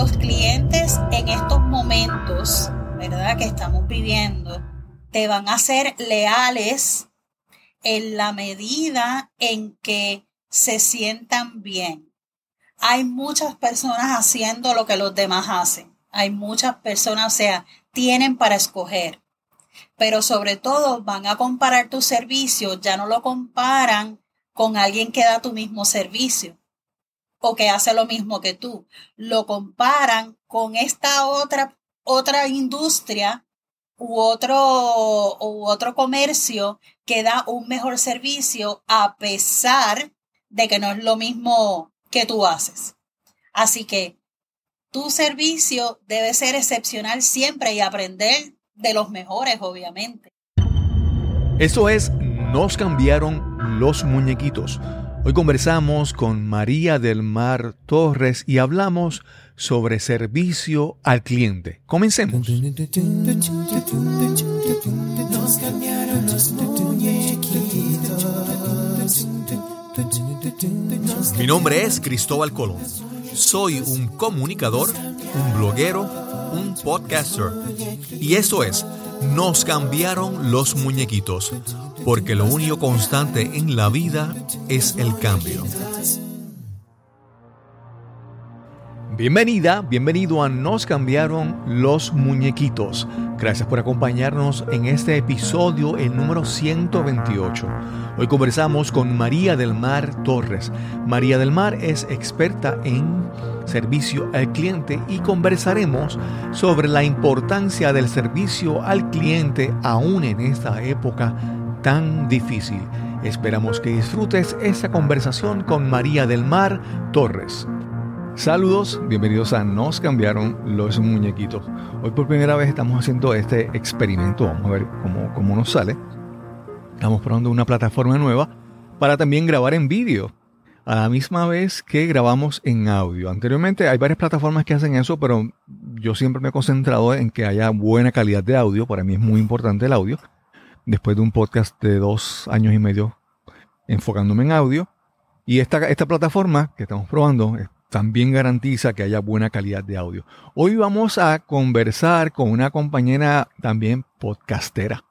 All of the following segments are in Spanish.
los clientes en estos momentos, ¿verdad? Que estamos viviendo, te van a ser leales en la medida en que se sientan bien. Hay muchas personas haciendo lo que los demás hacen. Hay muchas personas, o sea, tienen para escoger. Pero sobre todo van a comparar tu servicio, ya no lo comparan con alguien que da tu mismo servicio o que hace lo mismo que tú. Lo comparan con esta otra, otra industria u otro, u otro comercio que da un mejor servicio a pesar de que no es lo mismo que tú haces. Así que tu servicio debe ser excepcional siempre y aprender de los mejores, obviamente. Eso es, nos cambiaron los muñequitos. Hoy conversamos con María del Mar Torres y hablamos sobre servicio al cliente. Comencemos. Mi nombre es Cristóbal Colón. Soy un comunicador, un bloguero, un podcaster. Y eso es, nos cambiaron los muñequitos, porque lo único constante en la vida es el cambio. Bienvenida, bienvenido a Nos cambiaron los muñequitos. Gracias por acompañarnos en este episodio, el número 128. Hoy conversamos con María del Mar Torres. María del Mar es experta en servicio al cliente y conversaremos sobre la importancia del servicio al cliente aún en esta época tan difícil. Esperamos que disfrutes esta conversación con María del Mar Torres. Saludos, bienvenidos a Nos cambiaron los muñequitos. Hoy por primera vez estamos haciendo este experimento, vamos a ver cómo, cómo nos sale. Estamos probando una plataforma nueva para también grabar en vídeo a la misma vez que grabamos en audio. Anteriormente hay varias plataformas que hacen eso, pero yo siempre me he concentrado en que haya buena calidad de audio. Para mí es muy importante el audio. Después de un podcast de dos años y medio enfocándome en audio. Y esta, esta plataforma que estamos probando también garantiza que haya buena calidad de audio. Hoy vamos a conversar con una compañera también podcastera.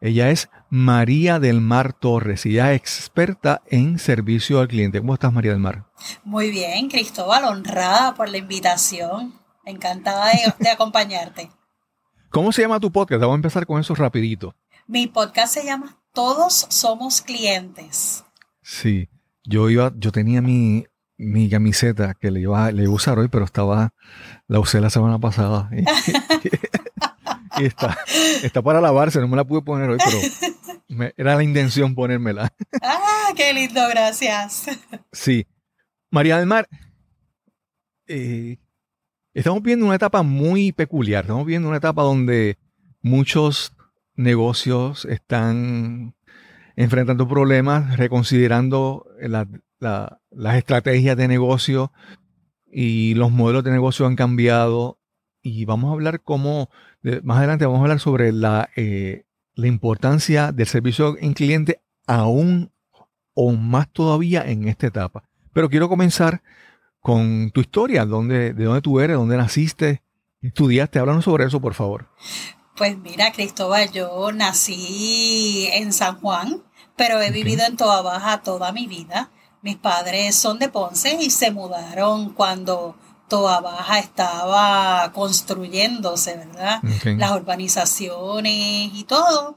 Ella es María del Mar Torres y ella es experta en servicio al cliente. ¿Cómo estás, María del Mar? Muy bien, Cristóbal, honrada por la invitación. Encantada de, de acompañarte. ¿Cómo se llama tu podcast? Vamos a empezar con eso rapidito. Mi podcast se llama Todos somos clientes. Sí, yo iba, yo tenía mi mi camiseta que le iba, le iba a usar hoy, pero estaba, la usé la semana pasada. Y, está, está para lavarse, no me la pude poner hoy, pero era la intención ponérmela. Ah, qué lindo, gracias. Sí. María del Mar, eh, estamos viendo una etapa muy peculiar, estamos viendo una etapa donde muchos negocios están enfrentando problemas, reconsiderando la, las estrategias de negocio y los modelos de negocio han cambiado. Y vamos a hablar cómo, más adelante vamos a hablar sobre la, eh, la importancia del servicio en cliente aún o más todavía en esta etapa. Pero quiero comenzar con tu historia, ¿dónde, de dónde tú eres, dónde naciste, estudiaste. Háblanos sobre eso, por favor. Pues mira, Cristóbal, yo nací en San Juan, pero he vivido en Toa Baja toda mi vida. Mis padres son de Ponce y se mudaron cuando Toa Baja estaba construyéndose, ¿verdad? Las urbanizaciones y todo.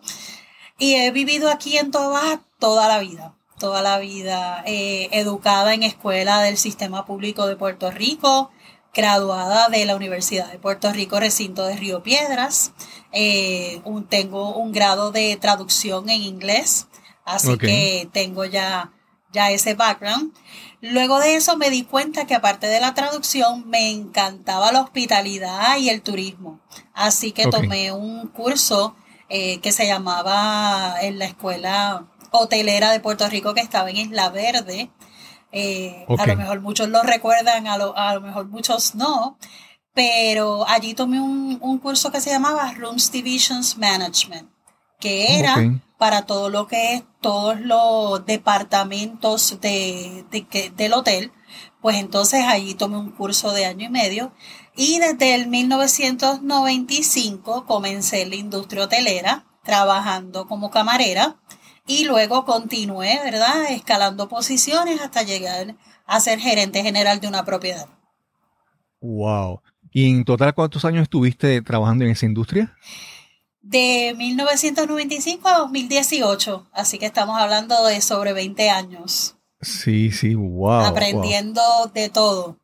Y he vivido aquí en Toa Baja toda la vida, toda la vida, eh, educada en escuela del Sistema Público de Puerto Rico, graduada de la Universidad de Puerto Rico, recinto de Río Piedras. Eh, tengo un grado de traducción en inglés, así que tengo ya ya ese background. Luego de eso me di cuenta que aparte de la traducción me encantaba la hospitalidad y el turismo. Así que tomé un curso eh, que se llamaba en la escuela hotelera de Puerto Rico que estaba en Isla Verde. Eh, a lo mejor muchos lo recuerdan, a lo, a lo mejor muchos no. Pero allí tomé un, un curso que se llamaba Rooms Divisions Management, que era para todo lo que es todos los departamentos de, del hotel, pues entonces allí tomé un curso de año y medio y desde el 1995 comencé en la industria hotelera trabajando como camarera y luego continué, ¿verdad? Escalando posiciones hasta llegar a ser gerente general de una propiedad. Wow. ¿Y en total cuántos años estuviste trabajando en esa industria? De 1995 a 2018, así que estamos hablando de sobre 20 años. Sí, sí, wow. Aprendiendo de todo,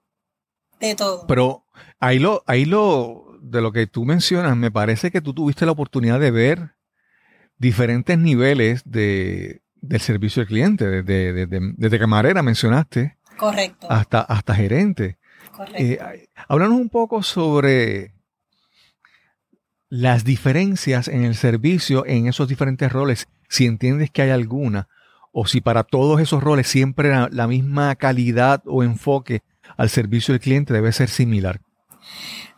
de todo. Pero ahí lo, ahí lo, de lo que tú mencionas, me parece que tú tuviste la oportunidad de ver diferentes niveles de, del servicio al cliente, desde, desde, camarera mencionaste. Correcto. Hasta, hasta gerente. Correcto. Eh, háblanos un poco sobre las diferencias en el servicio en esos diferentes roles, si entiendes que hay alguna, o si para todos esos roles siempre la, misma calidad o enfoque al servicio del cliente debe ser similar.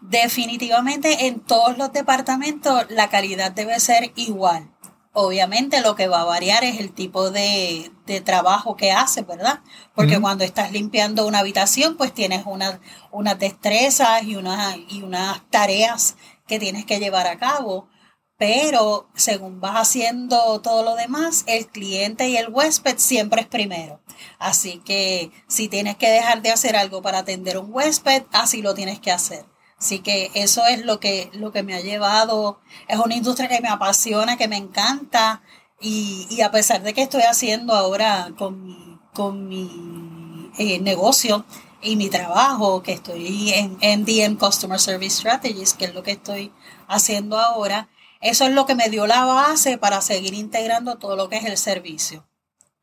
Definitivamente en todos los departamentos la calidad debe ser igual. Obviamente lo que va a variar es el tipo de, trabajo que hace, ¿verdad? Porque cuando estás limpiando una habitación, pues tienes unas destrezas y, y unas tareas que tienes que llevar a cabo pero según vas haciendo todo lo demás, el cliente y el huésped siempre es primero. Así que si tienes que dejar de hacer algo para atender a un huésped, así lo tienes que hacer. Así que eso es lo que, lo que me ha llevado. Es una industria que me apasiona, que me encanta. Y, a pesar de que estoy haciendo ahora con mi, con mi eh, negocio y mi trabajo, que estoy en NDM Customer Service Strategies, que es lo que estoy haciendo ahora, eso es lo que me dio la base para seguir integrando todo lo que es el servicio.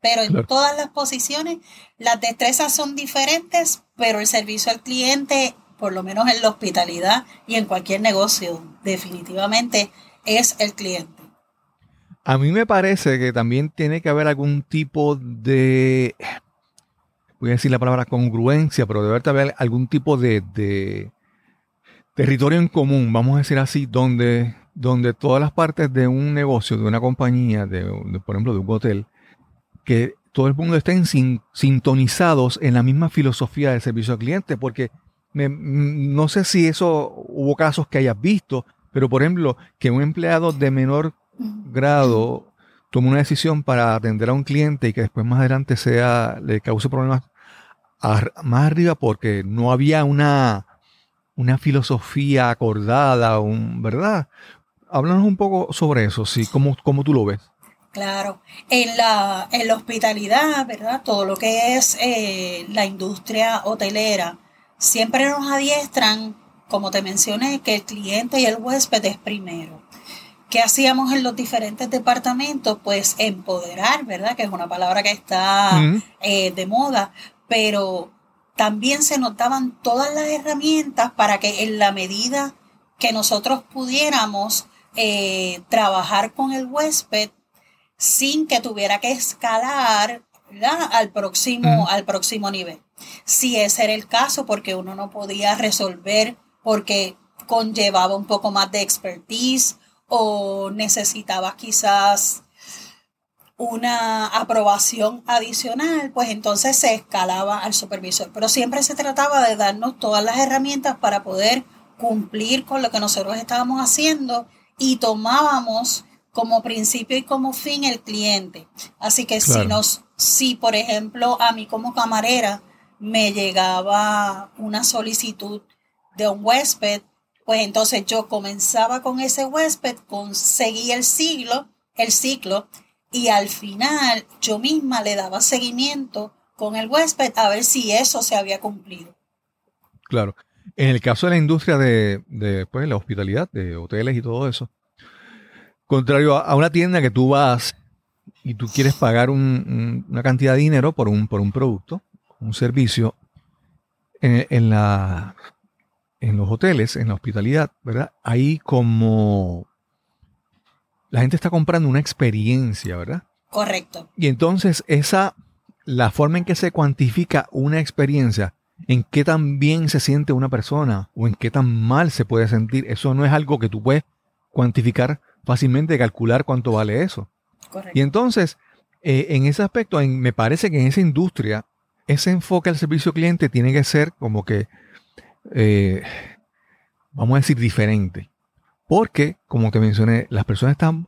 Pero en todas las posiciones, las destrezas son diferentes, pero el servicio al cliente, por lo menos en la hospitalidad y en cualquier negocio, definitivamente es el cliente. A mí me parece que también tiene que haber algún tipo de, voy a decir la palabra congruencia, pero debe haber algún tipo de, de territorio en común, vamos a decir así, donde donde todas las partes de un negocio, de una compañía, de, por ejemplo, de un hotel, que todo el mundo estén sintonizados en la misma filosofía del servicio al cliente, porque no sé si eso hubo casos que hayas visto, pero por ejemplo, que un empleado de menor grado tome una decisión para atender a un cliente y que después más adelante sea le cause problemas más arriba porque no había una, una filosofía acordada, un, ¿verdad? háblanos un poco sobre eso, sí, cómo, cómo tú lo ves. Claro, en la, en la hospitalidad, ¿verdad? Todo lo que es eh, la industria hotelera, siempre nos adiestran, como te mencioné, que el cliente y el huésped es primero. ¿Qué hacíamos en los diferentes departamentos? Pues empoderar, ¿verdad? Que es una palabra que está eh, de moda, pero también se notaban todas las herramientas para que en la medida que nosotros pudiéramos eh, trabajar con el huésped sin que tuviera que escalar al próximo, al próximo nivel. Si ese era el caso, porque uno no podía resolver, porque conllevaba un poco más de expertise o necesitaba quizás una aprobación adicional, pues entonces se escalaba al supervisor. Pero siempre se trataba de darnos todas las herramientas para poder cumplir con lo que nosotros estábamos haciendo y tomábamos como principio y como fin el cliente. Así que si nos, si por ejemplo a mí como camarera me llegaba una solicitud de un huésped, pues entonces yo comenzaba con ese huésped, conseguía el siglo, el ciclo, y al final yo misma le daba seguimiento con el huésped a ver si eso se había cumplido. Claro. En el caso de la industria de, pues, la hospitalidad, de hoteles y todo eso, contrario a, una tienda que tú vas y tú quieres pagar una cantidad de dinero por un, por un producto, un servicio, en, la, en los hoteles, en la hospitalidad, ¿verdad? Ahí como la gente está comprando una experiencia, ¿verdad? Correcto. Y entonces esa, la forma en que se cuantifica una experiencia en qué tan bien se siente una persona o en qué tan mal se puede sentir. Eso no es algo que tú puedes cuantificar fácilmente, calcular cuánto vale eso. Correcto. Y entonces, eh, en ese aspecto, me parece que en esa industria ese enfoque al servicio cliente tiene que ser como que, eh, vamos a decir, diferente. Porque, como te mencioné, las personas están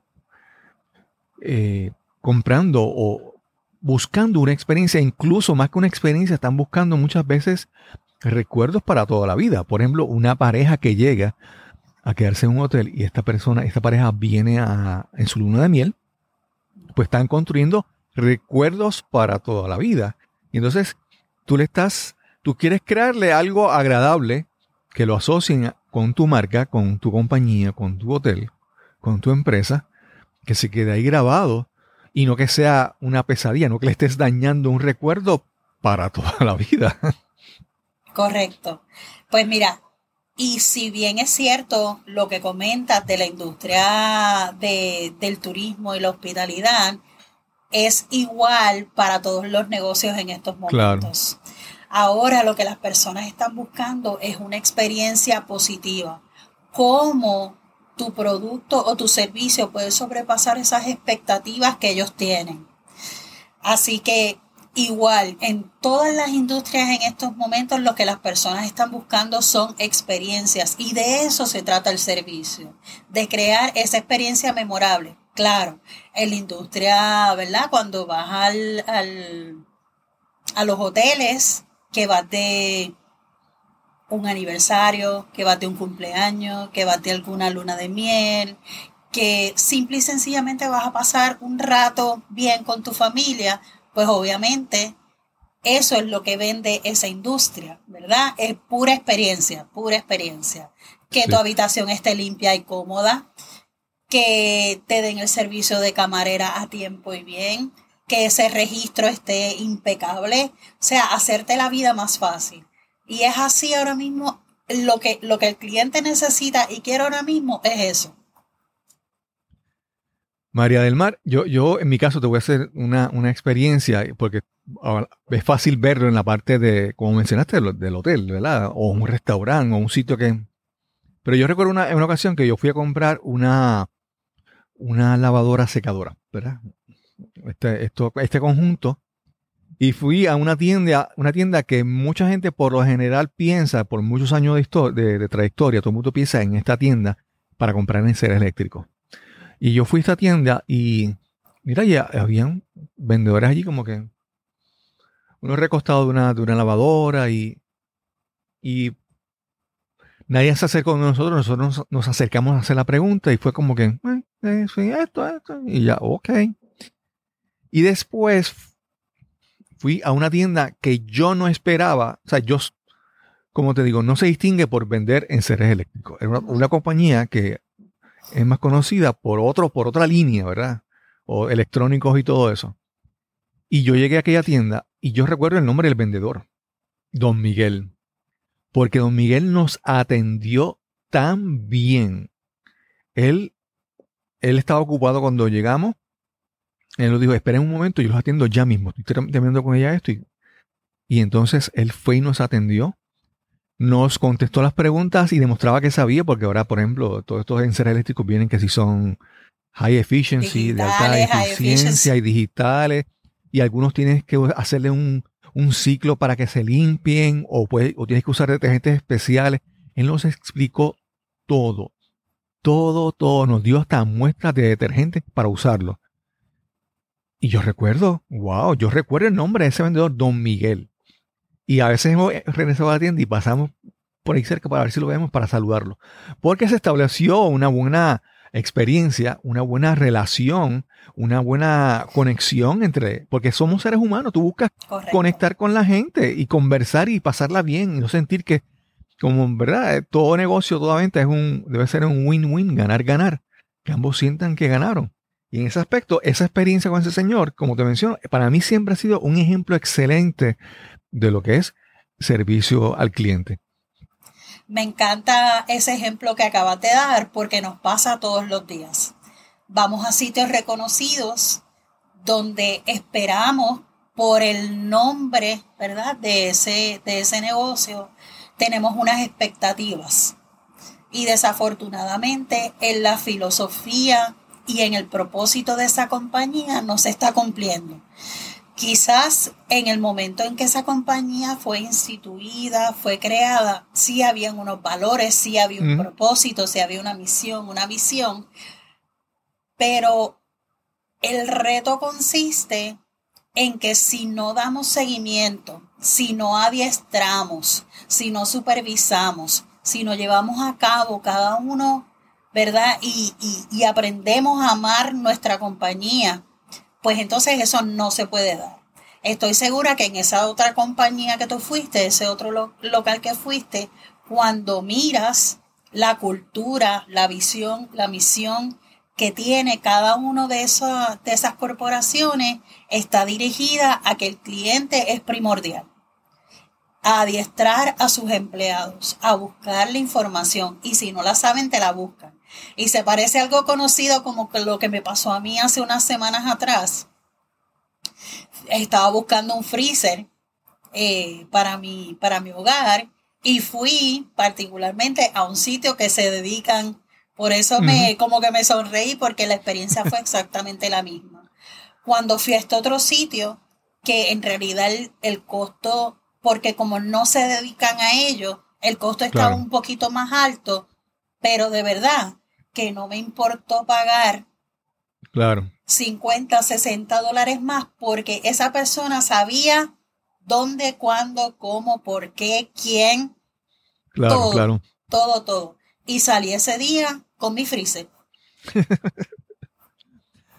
eh, comprando o buscando una experiencia, incluso más que una experiencia, están buscando muchas veces recuerdos para toda la vida. Por ejemplo, una pareja que llega a quedarse en un hotel y esta persona, esta pareja viene en su luna de miel, pues están construyendo recuerdos para toda la vida. Y entonces tú le estás, tú quieres crearle algo agradable que lo asocien con tu marca, con tu compañía, con tu hotel, con tu empresa, que se quede ahí grabado y no que sea una pesadilla, no que le estés dañando un recuerdo para toda la vida. Correcto. Pues mira, y si bien es cierto lo que comentas de la industria del turismo y la hospitalidad, es igual para todos los negocios en estos momentos. Ahora lo que las personas están buscando es una experiencia positiva. ¿Cómo tu producto o tu servicio puede sobrepasar esas expectativas que ellos tienen? Así que igual, en todas las industrias en estos momentos lo que las personas están buscando son experiencias y de eso se trata el servicio, de crear esa experiencia memorable. Claro, en la industria, ¿verdad? Cuando vas al, al, a los hoteles, que vas de un aniversario, que vas de un cumpleaños, que vas de alguna luna de miel, que simple y sencillamente vas a pasar un rato bien con tu familia, pues obviamente eso es lo que vende esa industria, ¿verdad? Es pura experiencia, pura experiencia. Que tu habitación esté limpia y cómoda, que te den el servicio de camarera a tiempo y bien, que ese registro esté impecable, o sea, hacerte la vida más fácil. Y es así ahora mismo, lo que, lo que el cliente necesita y quiere ahora mismo es eso. María del Mar, yo, yo en mi caso te voy a hacer una, experiencia, porque es fácil verlo en la parte de, como mencionaste, del, hotel, ¿verdad? O un restaurante, o un sitio que... Pero yo recuerdo una, una ocasión que yo fui a comprar una, una lavadora secadora, ¿verdad? Este, esto, este conjunto. Y fui a una tienda, una tienda que mucha gente por lo general piensa, por muchos años de, de, trayectoria, todo el mundo piensa en esta tienda para comprar en ser eléctrico. Y yo fui a esta tienda y mira, ya habían vendedores allí como que uno recostado de una, de una lavadora y, y nadie se acercó a nosotros, nosotros nos, acercamos a hacer la pregunta y fue como que, eh, esto, esto, y ya, ok. Y después fui a una tienda que yo no esperaba, o sea, yo, como te digo, no se distingue por vender en seres eléctricos. Era una, compañía que es más conocida por otro, por otra línea, ¿verdad? O electrónicos y todo eso. Y yo llegué a aquella tienda y yo recuerdo el nombre del vendedor, Don Miguel, porque Don Miguel nos atendió tan bien. Él, él estaba ocupado cuando llegamos él nos dijo, esperen un momento, yo los atiendo ya mismo. Estoy terminando con ella esto. Y, entonces él fue y nos atendió. Nos contestó las preguntas y demostraba que sabía, porque ahora, por ejemplo, todos estos enseres eléctricos vienen que si son high efficiency, de alta eficiencia y digitales. Y algunos tienes que hacerle un, ciclo para que se limpien o, o tienes que usar detergentes especiales. Él nos explicó todo, todo, todo. Nos dio hasta muestras de detergentes para usarlo. Y yo recuerdo, wow, yo recuerdo el nombre de ese vendedor, Don Miguel. Y a veces hemos regresado a la tienda y pasamos por ahí cerca para ver si lo vemos para saludarlo. Porque se estableció una buena experiencia, una buena relación, una buena conexión entre, porque somos seres humanos, tú buscas conectar con la gente y conversar y pasarla bien y no sentir que, como verdad, todo negocio, toda venta es un, debe ser un win-win, ganar-ganar, que ambos sientan que ganaron. Y en ese aspecto, esa experiencia con ese señor, como te menciono, para mí siempre ha sido un ejemplo excelente de lo que es servicio al cliente. Me encanta ese ejemplo que acabas de dar porque nos pasa todos los días. Vamos a sitios reconocidos donde esperamos por el nombre, ¿verdad? De ese, de ese negocio, tenemos unas expectativas. Y desafortunadamente en la filosofía y en el propósito de esa compañía no se está cumpliendo. quizás en el momento en que esa compañía fue instituida, fue creada, sí habían unos valores, sí había un propósito, sí había una misión, una visión, pero el reto consiste en que si no damos seguimiento, si no adiestramos, si no supervisamos, si no llevamos a cabo cada uno, ¿verdad? Y, y, aprendemos a amar nuestra compañía, pues entonces eso no se puede dar. Estoy segura que en esa otra compañía que tú fuiste, ese otro local que fuiste, cuando miras la cultura, la visión, la misión que tiene cada uno de, de esas corporaciones, está dirigida a que el cliente es primordial a adiestrar a sus empleados, a buscar la información y si no la saben, te la buscan. Y se parece algo conocido como lo que me pasó a mí hace unas semanas atrás. Estaba buscando un freezer eh, para, mi, para mi hogar y fui particularmente a un sitio que se dedican, por eso me como que me sonreí porque la experiencia fue exactamente la misma. Cuando fui a este otro sitio, que en realidad el, costo, porque como no se dedican a ello, el costo estaba un poquito más alto, pero de verdad que no me importó pagar claro. 50, 60 dólares más porque esa persona sabía dónde, cuándo, cómo, por qué, quién. Claro, todo, claro. Todo, todo. Y salí ese día con mi freezer.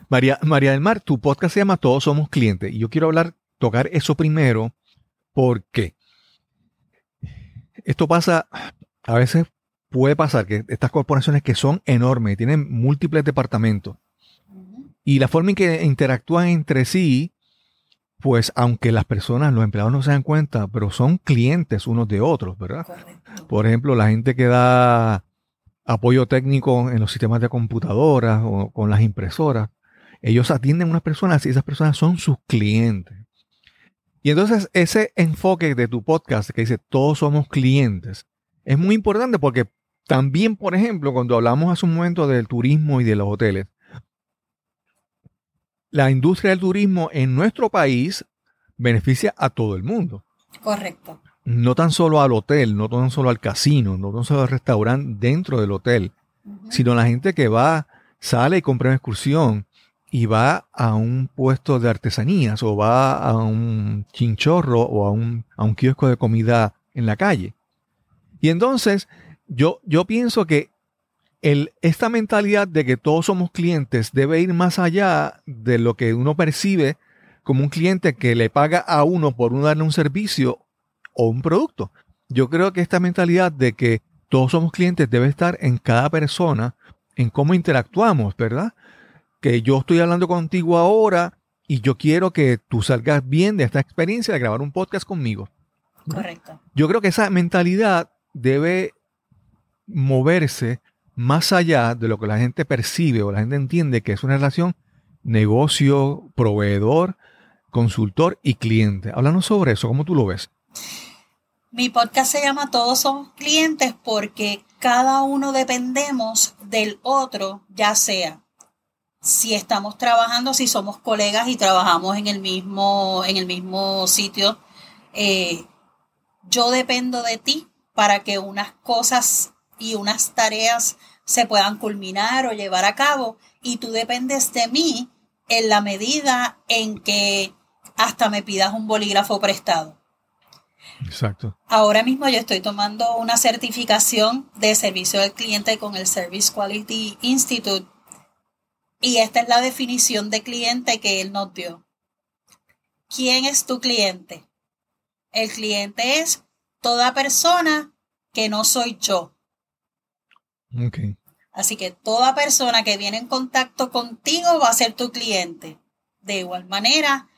María, María del Mar, tu podcast se llama Todos Somos Clientes. Y yo quiero hablar, tocar eso primero, porque esto pasa a veces puede pasar que estas corporaciones que son enormes, tienen múltiples departamentos, y la forma en que interactúan entre sí, pues aunque las personas, los empleados no se dan cuenta, pero son clientes unos de otros, ¿verdad? Por ejemplo, la gente que da apoyo técnico en los sistemas de computadoras o con las impresoras, ellos atienden a unas personas y esas personas son sus clientes. Y entonces ese enfoque de tu podcast que dice todos somos clientes es muy importante porque también, por ejemplo, cuando hablamos hace un momento del turismo y de los hoteles, la industria del turismo en nuestro país beneficia a todo el mundo. Correcto. No tan solo al hotel, no tan solo al casino, no tan solo al restaurante dentro del hotel, sino la gente que va, sale y compra una excursión y va a un puesto de artesanías o va a un chinchorro o a un, a un kiosco de comida en la calle. Y entonces yo, yo pienso que esta mentalidad de que todos somos clientes debe ir más allá de lo que uno percibe como un cliente que le paga a uno por uno darle un servicio o un producto. Yo creo que esta mentalidad de que todos somos clientes debe estar en cada persona, en cómo interactuamos, ¿verdad? Que yo estoy hablando contigo ahora y yo quiero que tú salgas bien de esta experiencia de grabar un podcast conmigo. Correcto. Yo creo que esa mentalidad debe moverse más allá de lo que la gente percibe o la gente entiende que es una relación negocio, proveedor, consultor y cliente. Háblanos sobre eso, ¿cómo tú lo ves? Mi podcast se llama Todos somos clientes porque cada uno dependemos del otro, ya sea si estamos trabajando, si somos colegas y trabajamos en el mismo, en el mismo sitio, eh, yo dependo de ti para que unas cosas y unas tareas se puedan culminar o llevar a cabo y tú dependes de mí en la medida en que hasta me pidas un bolígrafo prestado. Exacto. Ahora mismo yo estoy tomando una certificación de servicio al cliente con el Service Quality Institute y esta es la definición de cliente que él nos dio. ¿Quién es tu cliente? El cliente es toda persona que no soy yo. Así que toda persona que viene en contacto contigo va a ser tu cliente. De igual manera,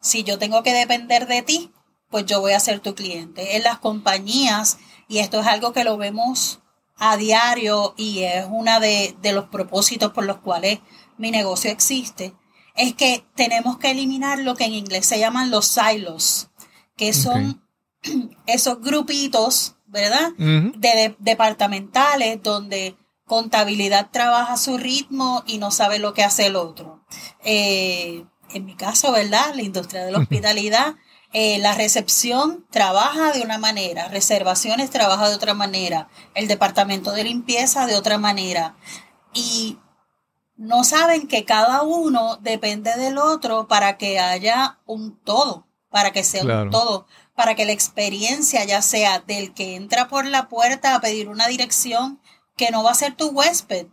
si yo tengo que depender de ti, pues yo voy a ser tu cliente. En las compañías, y esto es algo que lo vemos a diario y es uno de, los propósitos por los cuales mi negocio existe, es que tenemos que eliminar lo que en inglés se llaman los silos, que son esos grupitos ¿verdad? de, departamentales donde contabilidad trabaja a su ritmo y no sabe lo que hace el otro. Eh, en mi caso, ¿verdad? La industria de la hospitalidad, eh, la recepción trabaja de una manera, reservaciones trabaja de otra manera, el departamento de limpieza de otra manera. Y no saben que cada uno depende del otro para que haya un todo, para que sea un todo, para que la experiencia ya sea del que entra por la puerta a pedir una dirección, que no va a ser tu huésped,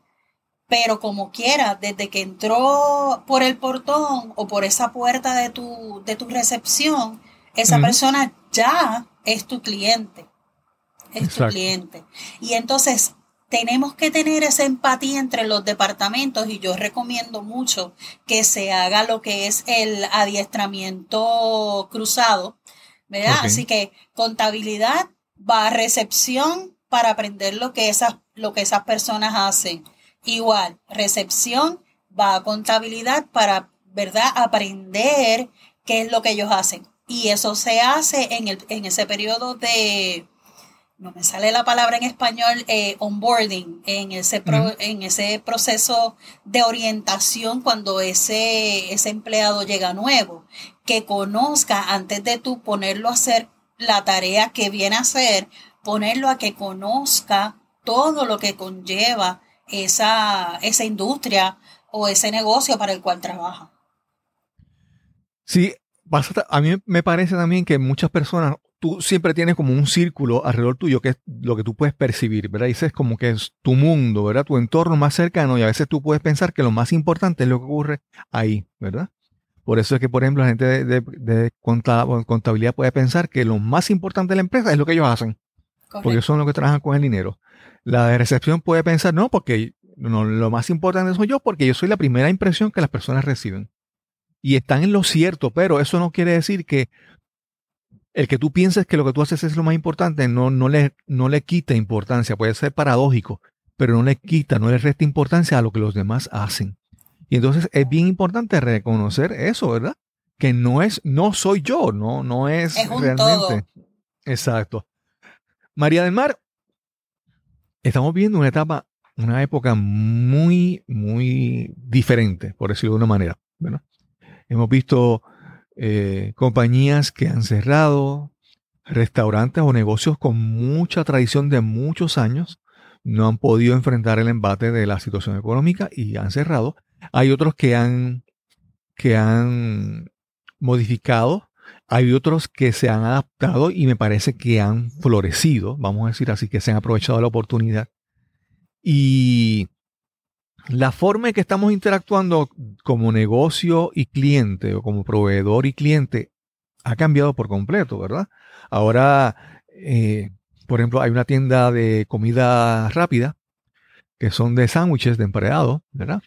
pero como quiera, desde que entró por el portón o por esa puerta de tu, de tu recepción, esa persona ya es tu cliente. Es tu cliente. Y entonces tenemos que tener esa empatía entre los departamentos y yo recomiendo mucho que se haga lo que es el adiestramiento cruzado, ¿verdad? Así que contabilidad va a recepción para aprender lo que esas, lo que esas personas hacen. Igual, recepción va a contabilidad para, ¿verdad? Aprender qué es lo que ellos hacen. Y eso se hace en, el, en ese periodo de, no me sale la palabra en español, eh, onboarding, en ese, en ese proceso de orientación cuando ese, ese empleado llega nuevo, que conozca antes de tú ponerlo a hacer la tarea que viene a hacer, ponerlo a que conozca todo lo que conlleva esa, esa industria o ese negocio para el cual trabaja. Sí, a mí me parece también que muchas personas tú siempre tienes como un círculo alrededor tuyo que es lo que tú puedes percibir, ¿verdad? Dices como que es tu mundo, ¿verdad? Tu entorno más cercano y a veces tú puedes pensar que lo más importante es lo que ocurre ahí, ¿verdad? Por eso es que, por ejemplo, la gente de, contabilidad puede pensar que lo más importante de la empresa es lo que ellos hacen, porque son los que trabajan con el dinero. La de recepción puede pensar, no, porque no, lo más importante soy yo, porque yo soy la primera impresión que las personas reciben. Y están en lo cierto, pero eso no quiere decir que el que tú pienses que lo que tú haces es lo más importante no, no, le, no le quita importancia, puede ser paradójico, pero no le quita, no le resta importancia a lo que los demás hacen. Y entonces es bien importante reconocer eso, ¿verdad? Que no es, no soy yo, no, no es, realmente. Exacto. María del Mar, estamos viendo una etapa, una época muy, muy diferente, por decirlo de una manera. ¿verdad? Hemos visto eh, compañías que han cerrado, restaurantes o negocios con mucha tradición de muchos años no han podido enfrentar el embate de la situación económica y han cerrado. Hay otros que han, que han modificado, hay otros que se han adaptado y me parece que han florecido, vamos a decir así, que se han aprovechado la oportunidad. Y la forma en que estamos interactuando como negocio y cliente o como proveedor y cliente ha cambiado por completo, ¿verdad? Ahora, eh, por ejemplo, hay una tienda de comida rápida que son de sándwiches de empleados, ¿verdad?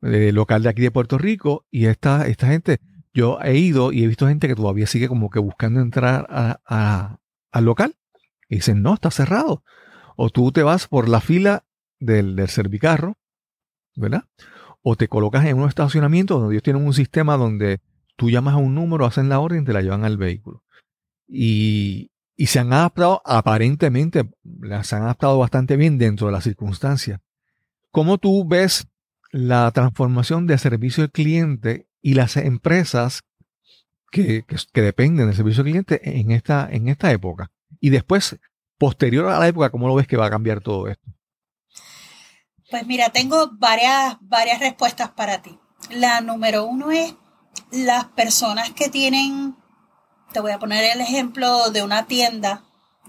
De local de aquí de Puerto Rico y esta, esta gente, yo he ido y he visto gente que todavía sigue como que buscando entrar al local y dicen, no, está cerrado. O tú te vas por la fila del, del servicarro ¿verdad? O te colocas en un estacionamiento donde ellos tienen un sistema donde tú llamas a un número, hacen la orden y te la llevan al vehículo. Y, se han adaptado, aparentemente, se han adaptado bastante bien dentro de las circunstancias. ¿Cómo tú ves la transformación de servicio al cliente y las empresas que, dependen del servicio al cliente en esta, en esta época? Y después, posterior a la época, ¿cómo lo ves que va a cambiar todo esto? Pues mira, tengo varias, varias respuestas para ti. La número uno es las personas que tienen, te voy a poner el ejemplo de una tienda,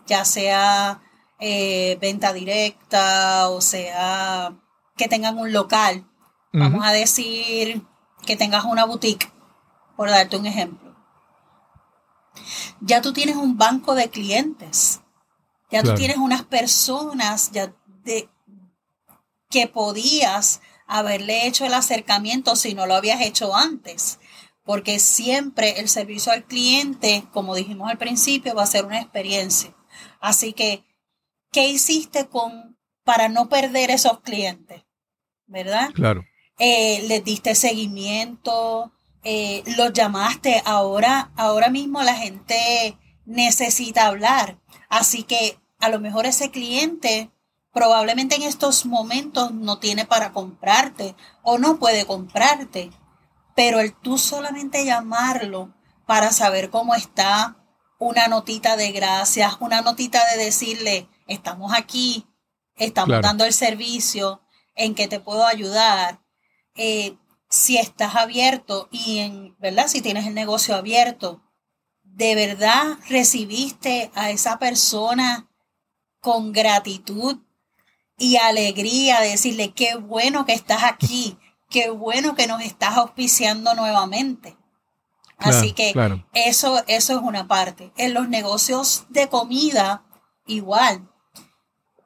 ya sea eh, venta directa o sea que tengan un local. Vamos a decir que tengas una boutique, por darte un ejemplo. Ya tú tienes un banco de clientes. Ya tú tienes unas personas ya de, que podías haberle hecho el acercamiento si no lo habías hecho antes. Porque siempre el servicio al cliente, como dijimos al principio, va a ser una experiencia. Así que, ¿qué hiciste con para no perder esos clientes? ¿Verdad? Claro. Eh, les diste seguimiento, eh, los llamaste. Ahora, ahora mismo la gente necesita hablar. Así que a lo mejor ese cliente probablemente en estos momentos no tiene para comprarte o no puede comprarte, pero el tú solamente llamarlo para saber cómo está, una notita de gracias, una notita de decirle, estamos aquí, estamos dando el servicio, en que te puedo ayudar. Eh, si estás abierto y en, ¿verdad? Si tienes el negocio abierto, de verdad recibiste a esa persona con gratitud y alegría, de decirle qué bueno que estás aquí, qué bueno que nos estás auspiciando nuevamente. Así que eso, eso es una parte. En los negocios de comida, igual.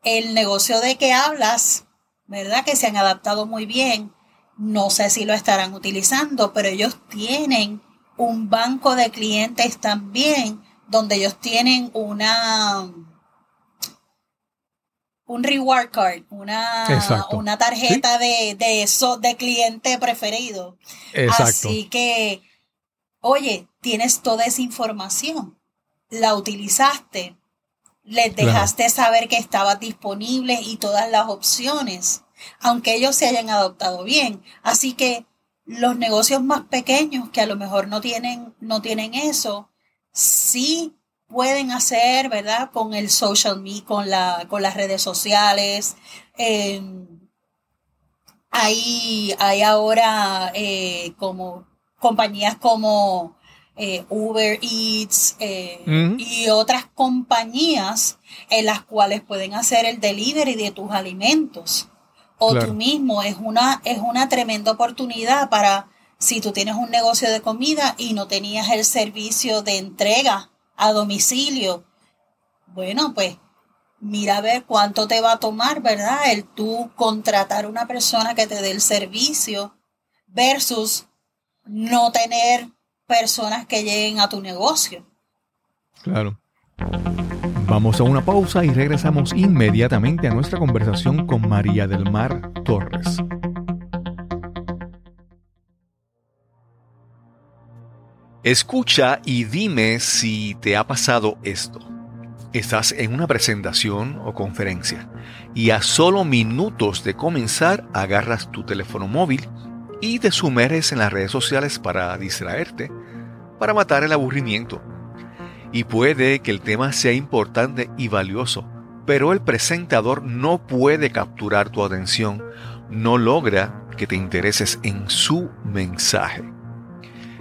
El negocio de que hablas, ¿verdad? Que se han adaptado muy bien. No sé si lo estarán utilizando, pero ellos tienen un banco de clientes también, donde ellos tienen una un reward card, una, una tarjeta de, de, de cliente preferido. Así que, oye, tienes toda esa información, la utilizaste, les dejaste saber que estaba disponible y todas las opciones, aunque ellos se hayan adoptado bien. Así que los negocios más pequeños que a lo mejor no tienen, no tienen eso, sí pueden hacer, ¿verdad? Con el social media, con, la, con las redes sociales. Em, hay, hay, ahora eh, como compañías como eh, Uber Eats eh, y otras compañías en las cuales pueden hacer el delivery de tus alimentos. O tú mismo, es una, es una tremenda oportunidad para si tú tienes un negocio de comida y no tenías el servicio de entrega a domicilio. Bueno, pues mira a ver cuánto te va a tomar, ¿verdad? El tú contratar una persona que te dé el servicio versus no tener personas que lleguen a tu negocio. Claro. Vamos a una pausa y regresamos inmediatamente a nuestra conversación con María del Mar Torres. Escucha y dime si te ha pasado esto. Estás en una presentación o conferencia y a solo minutos de comenzar agarras tu teléfono móvil y te sumerges en las redes sociales para distraerte, para matar el aburrimiento. Y puede que el tema sea importante y valioso, pero el presentador no puede capturar tu atención, no logra que te intereses en su mensaje.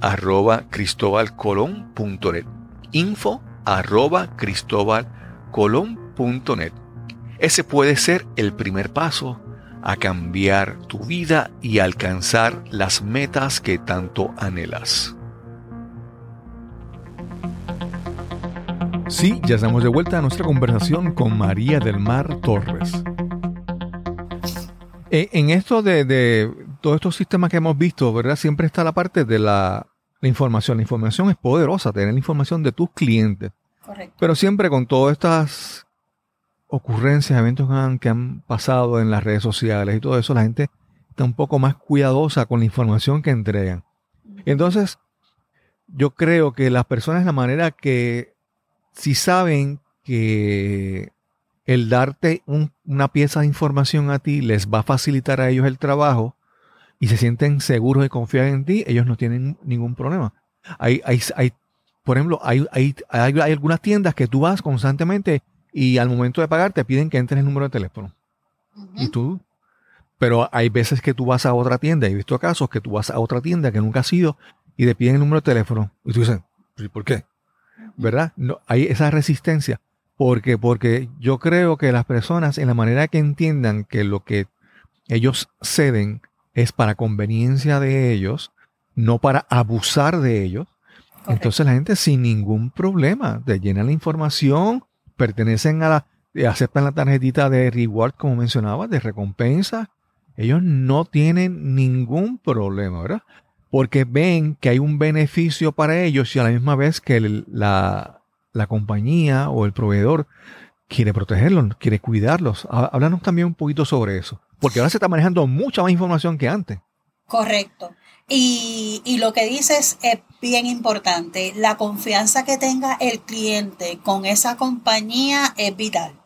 arroba cristobalcolón.net. Info arroba cristobalcolón.net. Ese puede ser el primer paso a cambiar tu vida y alcanzar las metas que tanto anhelas. Sí, ya estamos de vuelta a nuestra conversación con María del Mar Torres. Eh, en esto de, todos estos sistemas que hemos visto, ¿verdad? Siempre está la parte de la, información. La información es poderosa, tener la información de tus clientes. Correcto. Pero siempre con todas estas ocurrencias, eventos que han, que han pasado en las redes sociales y todo eso, la gente está un poco más cuidadosa con la información que entregan. Entonces, yo creo que las personas, la manera que si saben que el darte una pieza de información a ti les va a facilitar a ellos el trabajo y se sienten seguros y confían en ti, ellos no tienen ningún problema. Hay, hay, hay por ejemplo, hay, hay, hay, algunas tiendas que tú vas constantemente y al momento de pagar te piden que entres el número de teléfono. Y tú, pero hay veces que tú vas a otra tienda, he visto casos que tú vas a otra tienda que nunca has ido y te piden el número de teléfono. Y tú dices, ¿por qué? ¿Verdad? No, hay esa resistencia. Porque, porque yo creo que las personas, en la manera que entiendan que lo que ellos ceden es para conveniencia de ellos, no para abusar de ellos, entonces la gente sin ningún problema te llena la información, pertenecen a la, eh, aceptan la tarjetita de reward, como mencionaba, de recompensa. Ellos no tienen ningún problema, ¿verdad? Porque ven que hay un beneficio para ellos y a la misma vez que la, la compañía o el proveedor quiere protegerlos, quiere cuidarlos. Háblanos también un poquito sobre eso, porque ahora se está manejando mucha más información que antes. Correcto. Y, y, lo que dices es bien importante. La confianza que tenga el cliente con esa compañía es vital.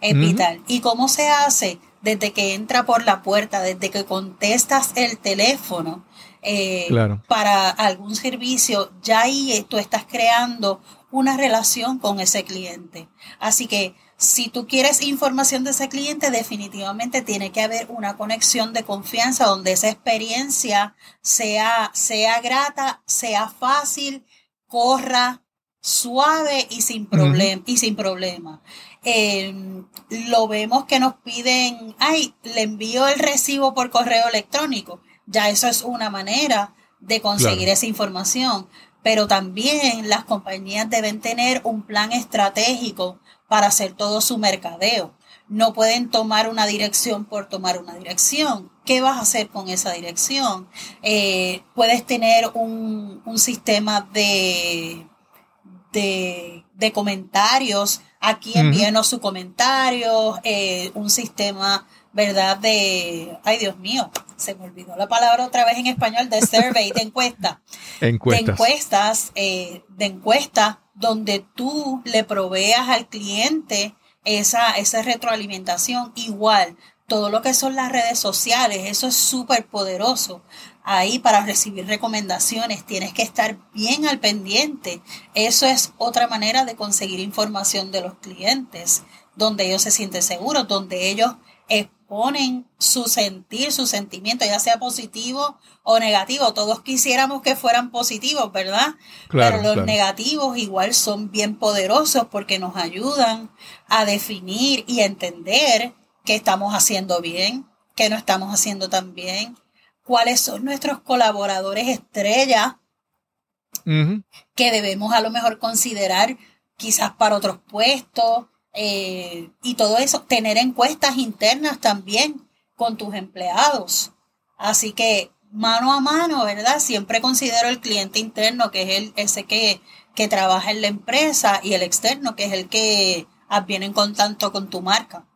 Es vital. ¿Y cómo se hace? Desde que entra por la puerta, desde que contestas el teléfono eh, para algún servicio, ya ahí tú estás creando una relación con ese cliente. Así que si tú quieres información de ese cliente, definitivamente tiene que haber una conexión de confianza donde esa experiencia sea, sea grata, sea fácil, corra suave y sin, problem y sin problema. Em, lo vemos que nos piden, ay, le envío el recibo por correo electrónico. Ya eso es una manera de conseguir esa información. Pero también las compañías deben tener un plan estratégico para hacer todo su mercadeo. No pueden tomar una dirección por tomar una dirección. ¿Qué vas a hacer con esa dirección? Eh, puedes tener un, sistema de, de, comentarios. Aquí envíenos su comentario, eh, un sistema, ¿verdad? De, ay Dios mío, se me olvidó la palabra otra vez en español, de survey, de encuesta. encuestas. De encuestas, eh, de encuesta donde tú le proveas al cliente esa, esa retroalimentación igual. Todo lo que son las redes sociales, eso es súper poderoso. Ahí para recibir recomendaciones tienes que estar bien al pendiente. Eso es otra manera de conseguir información de los clientes, donde ellos se sienten seguros, donde ellos ponen su sentir, su sentimiento, ya sea positivo o negativo. Todos quisiéramos que fueran positivos, ¿verdad? Pero los negativos igual son bien poderosos porque nos ayudan a definir y entender qué estamos haciendo bien, qué no estamos haciendo tan bien, cuáles son nuestros colaboradores estrella que debemos a lo mejor considerar quizás para otros puestos eh, y todo eso, tener encuestas internas también con tus empleados. Así que mano a mano, ¿verdad? Siempre considero el cliente interno, que es el, ese que, que trabaja en la empresa, y el externo, que es el que viene en contacto con tu marca.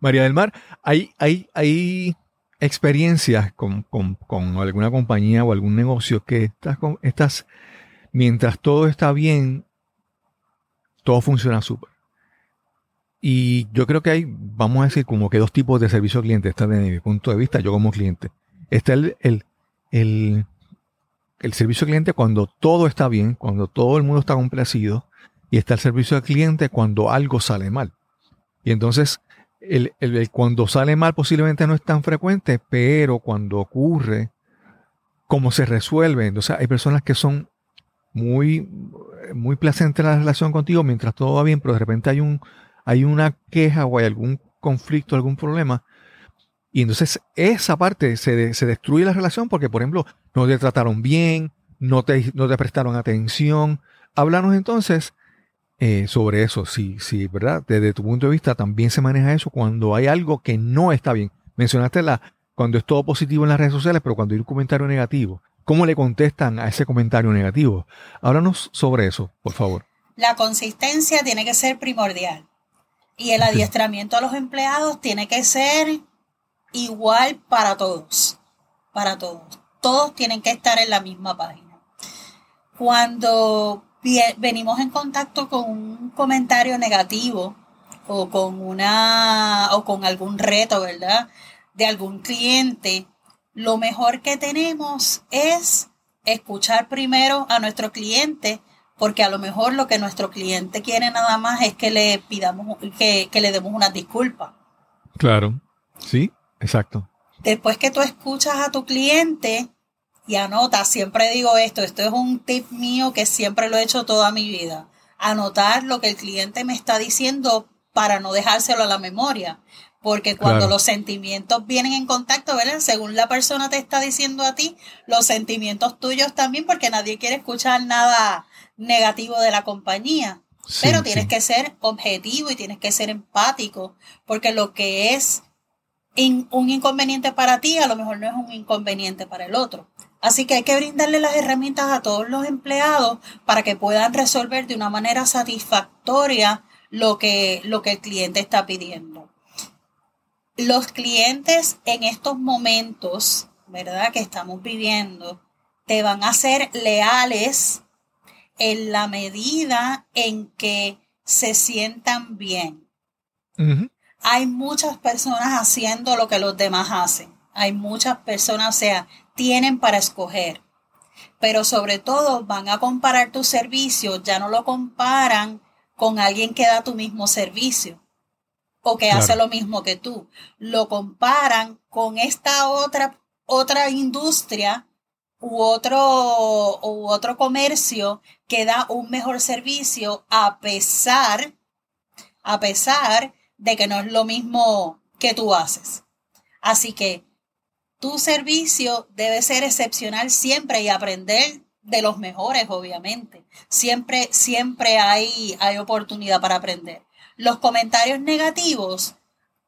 María del Mar, ¿hay, hay, hay experiencias con, con, con alguna compañía o algún negocio que estás, estás, mientras todo está bien, todo funciona súper? Y yo creo que hay, vamos a decir, como que dos tipos de servicio al cliente. Está desde mi punto de vista, yo como cliente. Está el, el, el, servicio al cliente cuando todo está bien, cuando todo el mundo está complacido. Y está el servicio al cliente cuando algo sale mal. Y entonces, el, el, cuando sale mal posiblemente no es tan frecuente, pero cuando ocurre, cómo se resuelve. Entonces, hay personas que son muy, muy placentera la relación contigo mientras todo va bien, pero de repente hay un, hay una queja o hay algún conflicto, algún problema. Y entonces esa parte se, destruye la relación porque, por ejemplo, no te trataron bien, no te, no te prestaron atención. Háblanos entonces eh, sobre eso, sí, sí, ¿verdad? Desde tu punto de vista también se maneja eso cuando hay algo que no está bien. Mencionaste la, cuando es todo positivo en las redes sociales, pero cuando hay un comentario negativo. ¿Cómo le contestan a ese comentario negativo? Háblanos sobre eso, por favor. La consistencia tiene que ser primordial. Y el adiestramiento a los empleados tiene que ser igual para todos, para todos. Todos tienen que estar en la misma página. cuando venimos en contacto con un comentario negativo o con una o con algún reto, ¿verdad? De algún cliente, lo mejor que tenemos es escuchar primero a nuestro cliente, porque a lo mejor lo que nuestro cliente quiere nada más es que le pidamos, que, que le demos una disculpa. Claro, sí, exacto. Después que tú escuchas a tu cliente y anotas, siempre digo esto, esto es un tip mío que siempre lo he hecho toda mi vida, anotar lo que el cliente me está diciendo para no dejárselo a la memoria. Porque cuando los sentimientos vienen en contacto, ¿verdad? Según la persona te está diciendo a ti, los sentimientos tuyos también, porque nadie quiere escuchar nada negativo de la compañía. Pero tienes que ser objetivo y tienes que ser empático, porque lo que es un inconveniente para ti, a lo mejor no es un inconveniente para el otro. Así que hay que brindarle las herramientas a todos los empleados para que puedan resolver de una manera satisfactoria lo que, lo que el cliente está pidiendo los clientes en estos momentos, ¿verdad? Que estamos viviendo, te van a ser leales en la medida en que se sientan bien. Hay muchas personas haciendo lo que los demás hacen. Hay muchas personas, o sea, tienen para escoger. Pero sobre todo van a comparar tu servicio, ya no lo comparan con alguien que da tu mismo servicio o que hace lo mismo que tú. Lo comparan con esta otra, otra industria u otro, u otro comercio que da un mejor servicio a pesar, a pesar de que no es lo mismo que tú haces. Así que tu servicio debe ser excepcional siempre y aprender de los mejores, obviamente. Siempre, siempre hay, hay oportunidad para aprender los comentarios negativos,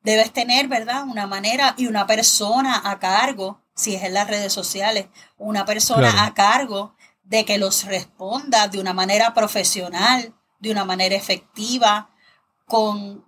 debes tener, ¿verdad? Una manera y una persona a cargo, si es en las redes sociales, una persona a cargo de que los responda de una manera profesional, de una manera efectiva, con,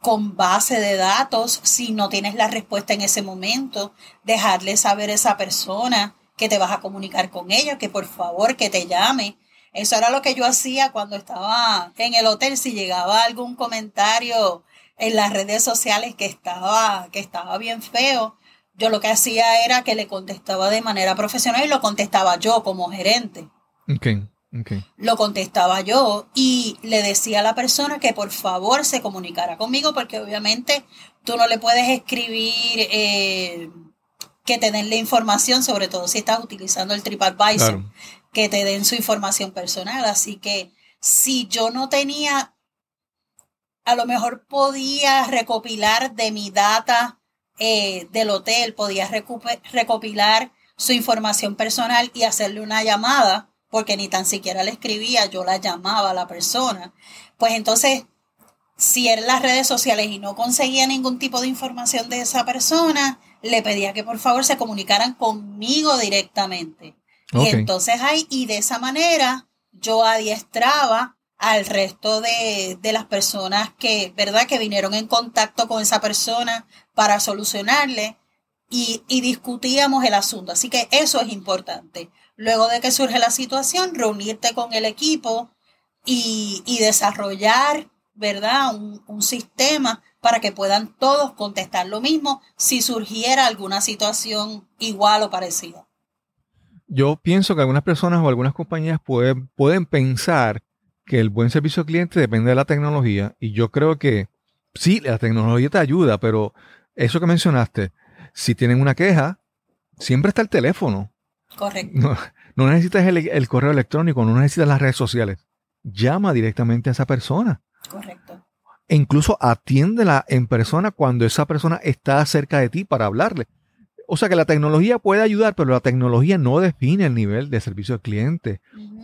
con base de datos, si no tienes la respuesta en ese momento, dejarle saber a esa persona que te vas a comunicar con ella, que por favor que te llame, eso era lo que yo hacía cuando estaba en el hotel. Si llegaba algún comentario en las redes sociales que estaba, que estaba bien feo, yo lo que hacía era que le contestaba de manera profesional y lo contestaba yo como gerente. Okay, Lo contestaba yo y le decía a la persona que por favor se comunicara conmigo porque obviamente tú no le puedes escribir eh, que te den la información, sobre todo si estás utilizando el TripAdvisor que te den su información personal. Así que si yo no tenía, a lo mejor podía recopilar de mi data eh, del hotel, podía recopilar su información personal y hacerle una llamada, porque ni tan siquiera le escribía, yo la llamaba a la persona. Pues entonces, si en las redes sociales y no conseguía ningún tipo de información de esa persona, le pedía que por favor se comunicaran conmigo directamente. Y entonces ahí, y de esa manera yo adiestraba al resto de, las personas que, ¿verdad? Que vinieron en contacto con esa persona para solucionarle y, discutíamos el asunto. Así que eso es importante. Luego de que surge la situación, reunirte con el equipo y, desarrollar, ¿verdad? Un, un sistema para que puedan todos contestar lo mismo si surgiera alguna situación igual o parecida yo pienso que algunas personas o algunas compañías pueden pensar que el buen servicio al cliente depende de la tecnología y yo creo que sí, la tecnología te ayuda, pero eso que mencionaste, si tienen una queja, siempre está el teléfono. Correcto. No, necesitas el, correo electrónico, no necesitas las redes sociales. Llama directamente a esa persona. Correcto. E incluso atiéndela en persona cuando esa persona está cerca de ti para hablarle. O sea que la tecnología puede ayudar, pero la tecnología no define el nivel de servicio al cliente.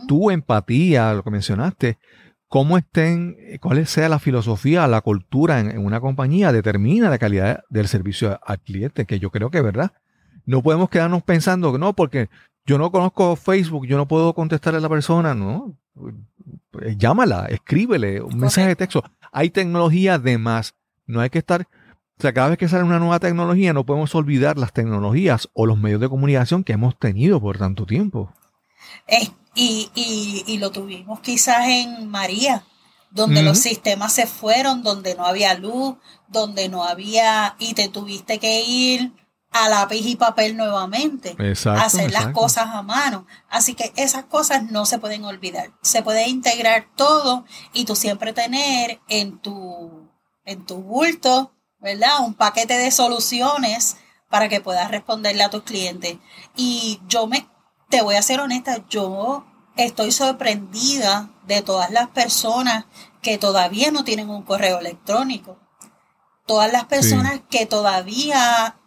Tu empatía, lo que mencionaste, cómo estén, cuál sea la filosofía, la cultura en, una compañía, determina la calidad del servicio al cliente, que yo creo que es verdad. No podemos quedarnos pensando que no, porque yo no conozco Facebook, yo no puedo contestarle a la persona, no. Llámala, escríbele un mensaje de texto. Hay tecnología de más. No hay que estar o sea, cada vez que sale una nueva tecnología no podemos olvidar las tecnologías o los medios de comunicación que hemos tenido por tanto tiempo. Y, y, lo tuvimos quizás en María, donde los sistemas se fueron, donde no había luz, donde no había, y te tuviste que ir a lápiz y papel nuevamente, hacer las cosas a mano. Así que esas cosas no se pueden olvidar. Se puede integrar todo y tú siempre tener en tu, en tu bulto, ¿verdad? Un paquete de soluciones para que puedas responderle a tus clientes. Y yo me, te voy a ser honesta, yo estoy sorprendida de todas las personas que todavía no tienen un correo electrónico. Todas las personas que todavía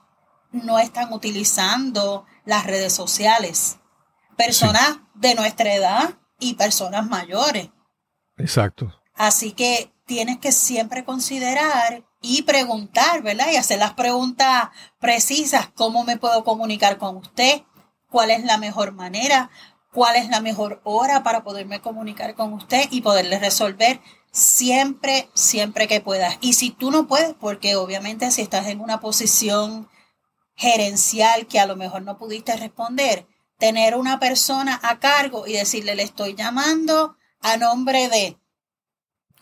no están utilizando las redes sociales. Personas de nuestra edad y personas mayores. Exacto. Así que tienes que siempre considerar y preguntar, ¿verdad? Y hacer las preguntas precisas. ¿Cómo me puedo comunicar con usted? ¿Cuál es la mejor manera? ¿Cuál es la mejor hora para poderme comunicar con usted y poderle resolver siempre, siempre que puedas? Y si tú no puedes, porque obviamente si estás en una posición gerencial que a lo mejor no pudiste responder, tener una persona a cargo y decirle, le estoy llamando a nombre de,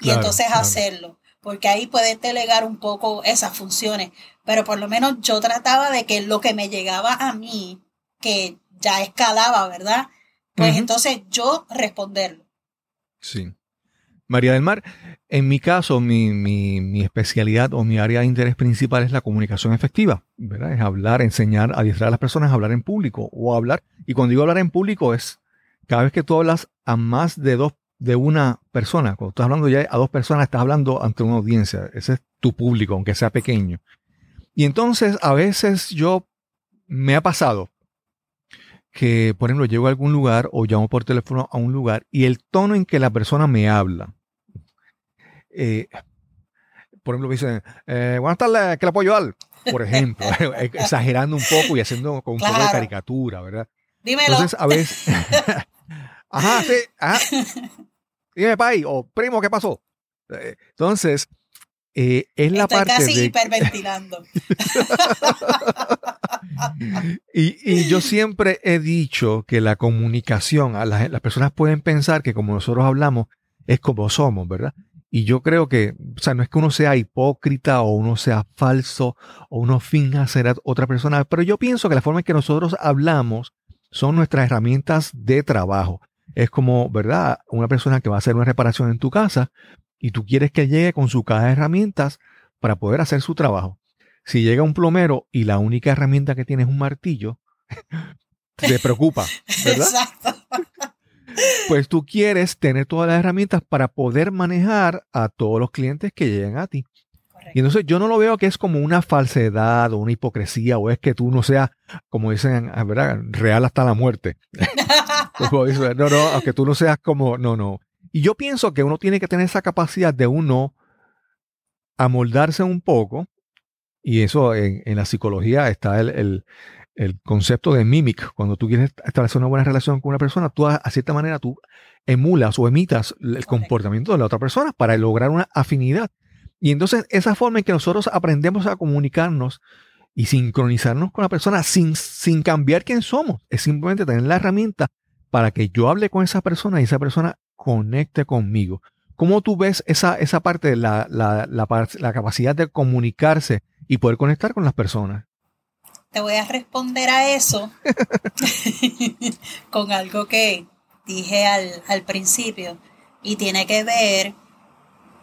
y entonces hacerlo, porque ahí puedes delegar un poco esas funciones, pero por lo menos yo trataba de que lo que me llegaba a mí, que ya escalaba, ¿verdad? Pues entonces yo responderlo. Sí. María del Mar, en mi caso, mi, especialidad o mi área de interés principal es la comunicación efectiva, ¿verdad? Es hablar, enseñar, adiestrar a las personas a hablar en público o hablar. Y cuando digo hablar en público es cada vez que tú hablas a más de dos, de una persona, cuando estás hablando ya a dos personas, estás hablando ante una audiencia. Ese es tu público, aunque sea pequeño. Y entonces a veces yo me ha pasado que, por ejemplo, llego a algún lugar o llamo por teléfono a un lugar y el tono en que la persona me habla, eh, por ejemplo, me dicen, eh, buenas tardes, ¿qué le puedo ayudar? Por ejemplo, exagerando un poco y haciendo con un poco de caricatura, ¿verdad? Dímelo. Entonces, a veces, ajá, sí, ajá. Dime, pay, o primo, ¿qué pasó? Eh, entonces, eh, es la parte casi de... hiperventilando. y, y, yo siempre he dicho que la comunicación, a las, las personas pueden pensar que como nosotros hablamos, es como somos, ¿verdad? Y yo creo que, o sea, no es que uno sea hipócrita o uno sea falso o uno finja ser otra persona, pero yo pienso que la forma en que nosotros hablamos son nuestras herramientas de trabajo. Es como, ¿verdad? Una persona que va a hacer una reparación en tu casa y tú quieres que llegue con su caja de herramientas para poder hacer su trabajo. Si llega un plomero y la única herramienta que tiene es un martillo, te preocupa, ¿verdad? Exacto pues tú quieres tener todas las herramientas para poder manejar a todos los clientes que lleguen a ti. Y entonces yo no lo veo que es como una falsedad o una hipocresía o es que tú no seas, como dicen, ah, ¿verdad? real hasta la muerte. no, no, aunque tú no seas como, no, no. Y yo pienso que uno tiene que tener esa capacidad de uno amoldarse un poco, y eso en, la psicología está el, el concepto de mimic, cuando tú quieres establecer una buena relación con una persona, tú a, cierta manera tú emulas o emitas el comportamiento de la otra persona para lograr una afinidad. Y entonces esa forma en que nosotros aprendemos a comunicarnos y sincronizarnos con la persona sin, sin cambiar quién somos, es simplemente tener la herramienta para que yo hable con esa persona y esa persona conecte conmigo. ¿Cómo tú ves esa, esa parte, la, la, la capacidad de comunicarse y poder conectar con las personas? Te voy a responder a eso con algo que dije al, principio y tiene que ver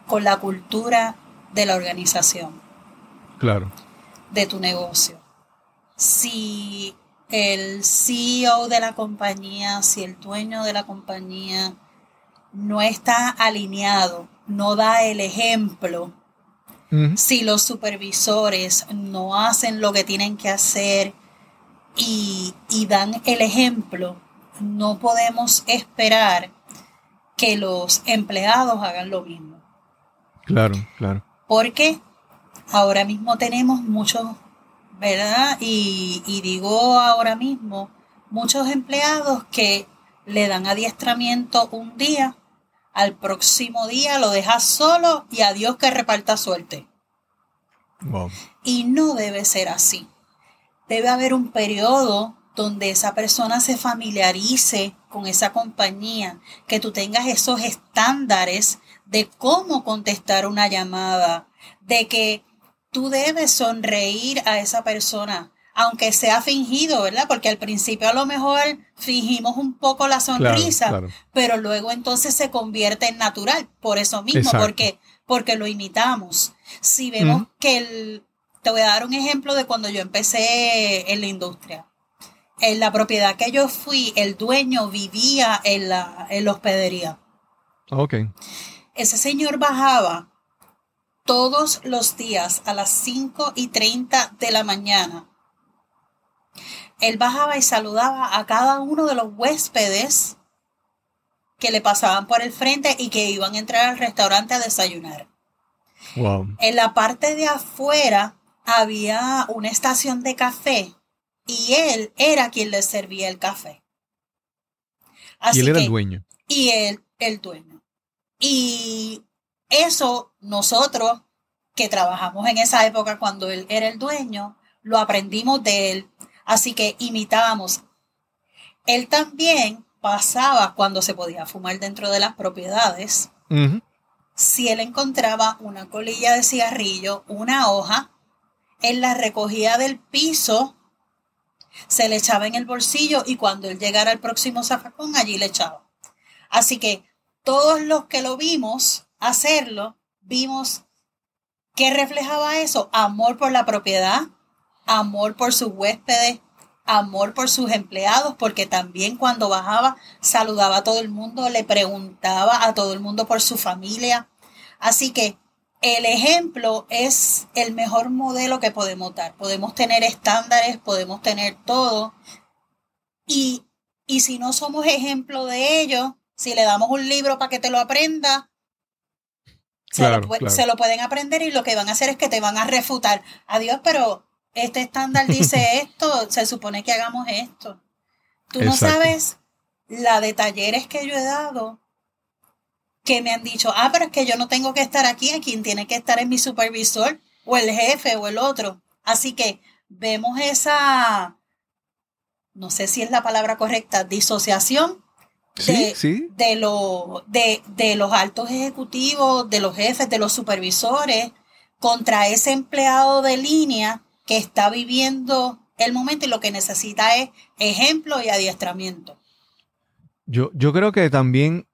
con la cultura de la organización. Claro. De tu negocio. Si el CEO de la compañía, si el dueño de la compañía no está alineado, no da el ejemplo si los supervisores no hacen lo que tienen que hacer y, dan el ejemplo, no podemos esperar que los empleados hagan lo mismo. Claro, claro. Porque ahora mismo tenemos muchos, ¿verdad? Y, y, digo ahora mismo, muchos empleados que le dan adiestramiento un día al próximo día lo dejas solo y a Dios que reparta suerte. Y no debe ser así. Debe haber un periodo donde esa persona se familiarice con esa compañía, que tú tengas esos estándares de cómo contestar una llamada, de que tú debes sonreír a esa persona, aunque sea fingido, ¿verdad? Porque al principio a lo mejor fingimos un poco la sonrisa, pero luego entonces se convierte en natural, por eso mismo, porque porque lo imitamos. Si vemos que el, te voy a dar un ejemplo de cuando yo empecé en la industria. En la propiedad que yo fui, el dueño vivía en la, en la hospedería. Ok. Ese señor bajaba todos los días a las 5 y 30 de la mañana. Él bajaba y saludaba a cada uno de los huéspedes que le pasaban por el frente y que iban a entrar al restaurante a desayunar. En la parte de afuera había una estación de café y él era quien le servía el café. y él era el dueño. Y él, el dueño. Y eso nosotros que trabajamos en esa época cuando él era el dueño, lo aprendimos de él. Así que imitábamos. Él también pasaba cuando se podía fumar dentro de las propiedades. Si él encontraba una colilla de cigarrillo, una hoja, él la recogía del piso, se le echaba en el bolsillo y cuando él llegara al próximo zafacón, allí le echaba. Así que todos los que lo vimos hacerlo, vimos que reflejaba eso, amor por la propiedad, amor por sus huéspedes, amor por sus empleados, porque también cuando bajaba saludaba a todo el mundo, le preguntaba a todo el mundo por su familia. Así que el ejemplo es el mejor modelo que podemos dar. Podemos tener estándares, podemos tener todo. Y, y si no somos ejemplo de ello, si le damos un libro para que te lo aprenda, se, lo, se, lo, pueden aprender y lo que van a hacer es que te van a refutar. Adiós, pero este estándar dice esto, se supone que hagamos esto. Tú no sabes la de talleres que yo he dado que me han dicho, ah, pero es que yo no tengo que estar aquí, a quien tiene que estar es mi supervisor o el jefe o el otro. Así que vemos esa, no sé si es la palabra correcta, disociación de, De, lo, de, de los altos ejecutivos, de los jefes, de los supervisores, contra ese empleado de línea que está viviendo el momento y lo que necesita es ejemplo y adiestramiento. Yo, yo creo que también,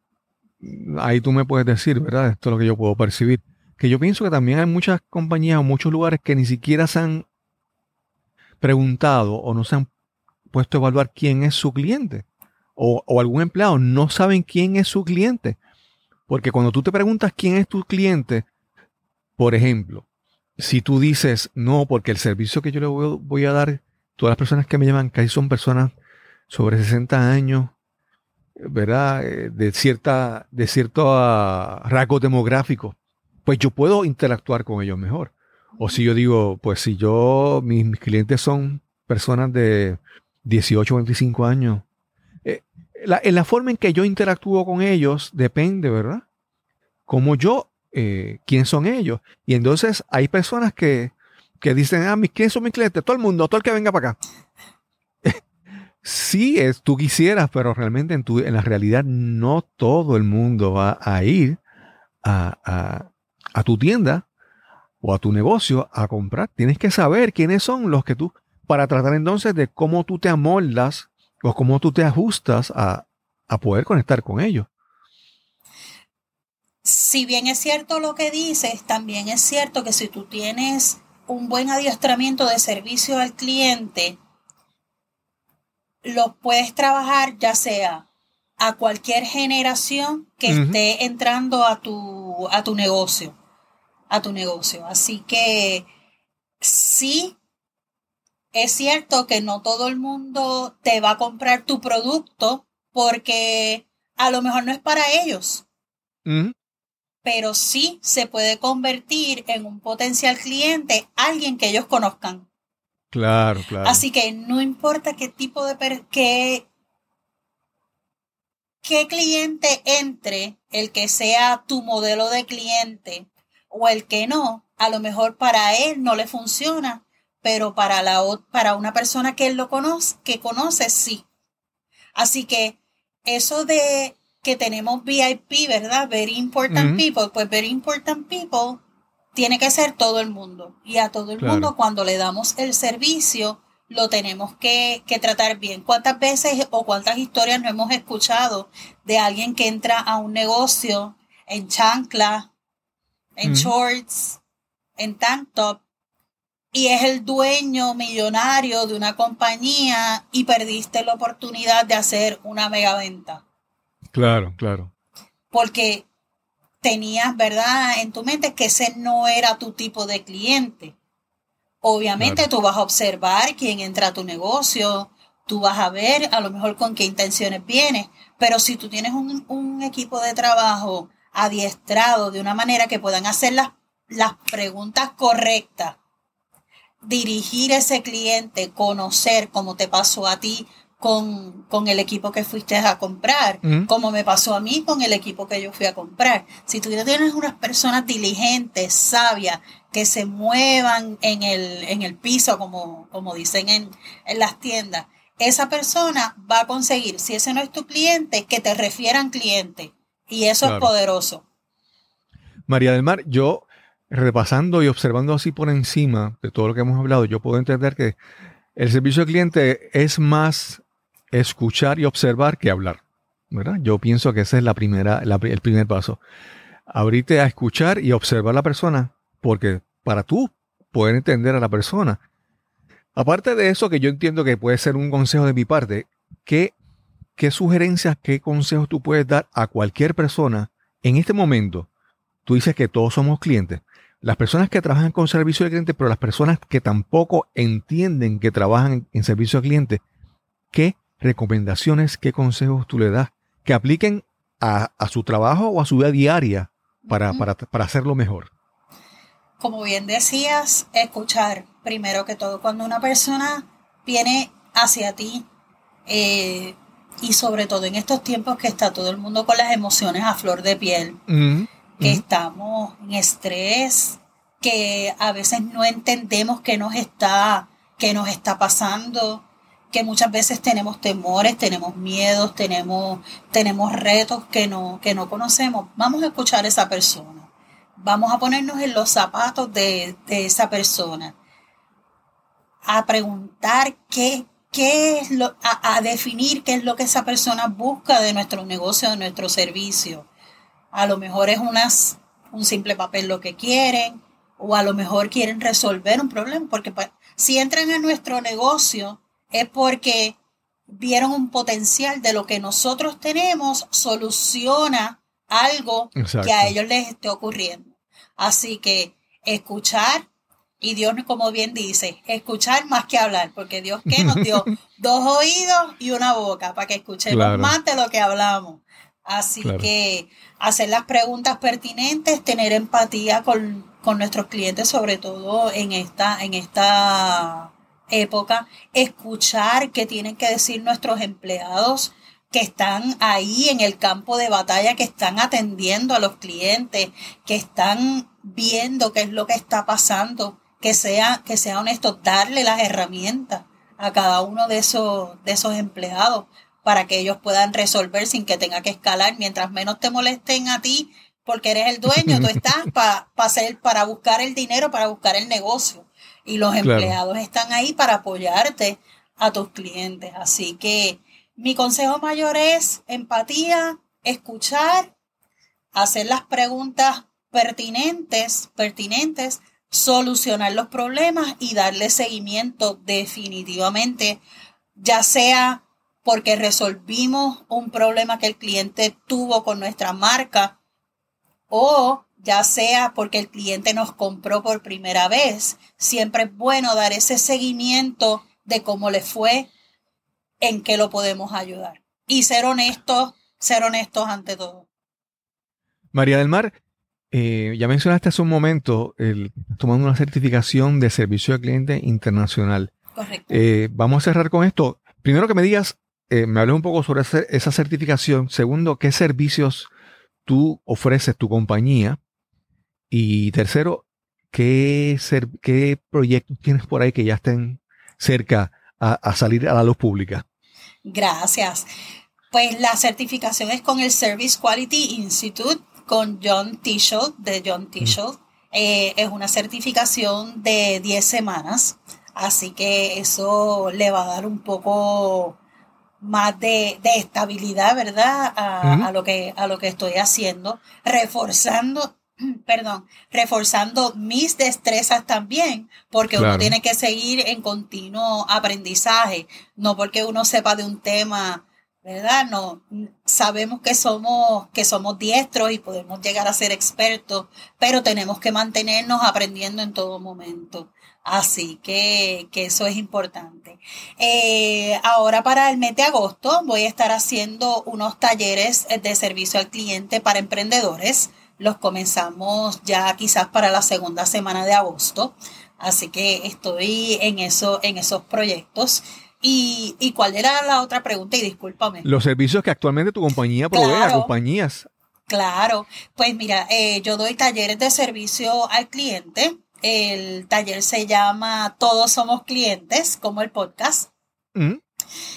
ahí tú me puedes decir, ¿verdad? Esto es lo que yo puedo percibir. Que yo pienso que también hay muchas compañías o muchos lugares que ni siquiera se han preguntado o no se han puesto a evaluar quién es su cliente. O, o algún empleado no saben quién es su cliente. Porque cuando tú te preguntas quién es tu cliente, por ejemplo, si tú dices, no, porque el servicio que yo le voy, a dar, todas las personas que me llaman casi son personas sobre 60 años, ¿verdad? Eh, de, cierta, de cierto uh, rasgo demográfico, pues yo puedo interactuar con ellos mejor. O si yo digo, pues si yo, mis, clientes son personas de 18 o 25 años, en la forma en que yo interactúo con ellos depende, ¿verdad? Como yo eh, quién son ellos. Y entonces hay personas que, que dicen, ah, ¿quién son mis clientes? Todo el mundo, todo el que venga para acá. sí, es, tú quisieras, pero realmente en, tu, en la realidad no todo el mundo va a ir a, a tu tienda o a tu negocio a comprar. Tienes que saber quiénes son los que tú, para tratar entonces de cómo tú te amoldas o cómo tú te ajustas a, a poder conectar con ellos si bien es cierto lo que dices, también es cierto que si tú tienes un buen adiestramiento de servicio al cliente, lo puedes trabajar ya sea a cualquier generación que esté entrando a tu, a tu negocio, a tu negocio. Así que sí, es cierto que no todo el mundo te va a comprar tu producto porque a lo mejor no es para ellos pero sí se puede convertir en un potencial cliente alguien que ellos conozcan. Claro, claro. Así que no importa qué tipo de qué, qué cliente entre, el que sea tu modelo de cliente o el que no, a lo mejor para él no le funciona, pero para, la, para una persona que él lo conoce, que conoce, sí. Así que eso de que tenemos VIP, ¿verdad? Very important people, pues very important people tiene que ser todo el mundo. Y a todo el mundo cuando le damos el servicio, lo tenemos que, tratar bien. ¿Cuántas veces o cuántas historias no hemos escuchado de alguien que entra a un negocio en chancla, en shorts, en tank top, y es el dueño millonario de una compañía y perdiste la oportunidad de hacer una mega venta? Claro, claro. Porque tenías, ¿verdad?, en tu mente que ese no era tu tipo de cliente. Obviamente tú vas a observar quién entra a tu negocio, tú vas a ver a lo mejor con qué intenciones viene, pero si tú tienes un, equipo de trabajo adiestrado de una manera que puedan hacer las, las preguntas correctas, dirigir ese cliente, conocer cómo te pasó a ti con, el equipo que fuiste a comprar, como me pasó a mí con el equipo que yo fui a comprar. Si tú tienes unas personas diligentes, sabias, que se muevan en el, en el piso, como, como dicen en, las tiendas, esa persona va a conseguir, si ese no es tu cliente, que te refieran cliente. Y eso es poderoso. María del Mar, yo repasando y observando así por encima de todo lo que hemos hablado, yo puedo entender que el servicio al cliente es más escuchar y observar que hablar. ¿verdad? Yo pienso que ese es la primera, el primer paso. Abrirte a escuchar y observar a la persona, porque para tú poder entender a la persona. Aparte de eso, que yo entiendo que puede ser un consejo de mi parte, ¿qué, qué sugerencias, qué consejos tú puedes dar a cualquier persona en este momento? Tú dices que todos somos clientes. Las personas que trabajan con servicio de cliente, pero las personas que tampoco entienden que trabajan en servicio al cliente, ¿qué recomendaciones, qué consejos tú le das que apliquen a, su trabajo o a su vida diaria para, para hacerlo mejor? como bien decías, escuchar primero que todo. Cuando una persona viene hacia ti eh, y sobre todo en estos tiempos que está todo el mundo con las emociones a flor de piel, que estamos en estrés, que a veces no entendemos qué nos está, qué nos está pasando, que muchas veces tenemos temores, tenemos miedos, tenemos, tenemos retos que no, que no conocemos. Vamos a escuchar a esa persona vamos a ponernos en los zapatos de, esa persona, a preguntar qué, qué es lo, a, definir qué es lo que esa persona busca de nuestro negocio, de nuestro servicio. A lo mejor es unas, un simple papel lo que quieren, o a lo mejor quieren resolver un problema, porque si entran a nuestro negocio es porque vieron un potencial de lo que nosotros tenemos, soluciona algo que a ellos les esté ocurriendo. Así que escuchar, y Dios, como bien dice, escuchar más que hablar, porque Dios que nos dio dos oídos y una boca para que escuchemos más de lo que hablamos. Así que hacer las preguntas pertinentes, tener empatía con, con, nuestros clientes, sobre todo en esta, en esta época, escuchar qué tienen que decir nuestros empleados, que están ahí en el campo de batalla, que están atendiendo a los clientes, que están viendo qué es lo que está pasando, que sea, que sea honesto, darle las herramientas a cada uno de esos, de esos empleados para que ellos puedan resolver sin que tenga que escalar. Mientras menos te molesten a ti, porque eres el dueño, tú estás para para buscar el dinero, para buscar el negocio. Y los empleados están ahí para apoyarte a tus clientes. Así que mi consejo mayor es empatía, escuchar, hacer las preguntas pertinentes, pertinentes, solucionar los problemas y darle seguimiento definitivamente, ya sea porque resolvimos un problema que el cliente tuvo con nuestra marca o ya sea porque el cliente nos compró por primera vez. Siempre es bueno dar ese seguimiento de cómo le fue, en qué lo podemos ayudar. Y ser honestos, ser honestos ante todo. María del Mar, eh, ya mencionaste hace un momento el, tomando una certificación de servicio al cliente internacional. Correcto. Eh, vamos a cerrar con esto. Primero que me digas, eh, me hables un poco sobre esa certificación. Segundo, qué servicios tú ofreces tu compañía. Y tercero, ¿qué, qué proyectos tienes por ahí que ya estén cerca a, salir a la luz pública? Gracias. Pues la certificación es con el Service Quality Institute, con John Tischel, de John Tischel. Eh, es una certificación de 10 semanas, así que eso le va a dar un poco más de, estabilidad, ¿verdad? A, lo que, a lo que estoy haciendo, reforzando, perdón, reforzando mis destrezas también, porque uno tiene que seguir en continuo aprendizaje, no porque uno sepa de un tema, ¿verdad? No, sabemos que somos, que somos diestros y podemos llegar a ser expertos, pero tenemos que mantenernos aprendiendo en todo momento. Así que, eso es importante. Eh, ahora para el mes de agosto voy a estar haciendo unos talleres de servicio al cliente para emprendedores. Los comenzamos ya quizás para la segunda semana de agosto. Así que estoy en, eso, en esos proyectos. ¿Y, cuál era la otra pregunta? Y discúlpame. Los servicios que actualmente tu compañía provee a compañías. Claro, pues mira, eh, yo doy talleres de servicio al cliente el taller se llama Todos somos clientes, como el podcast. Mm.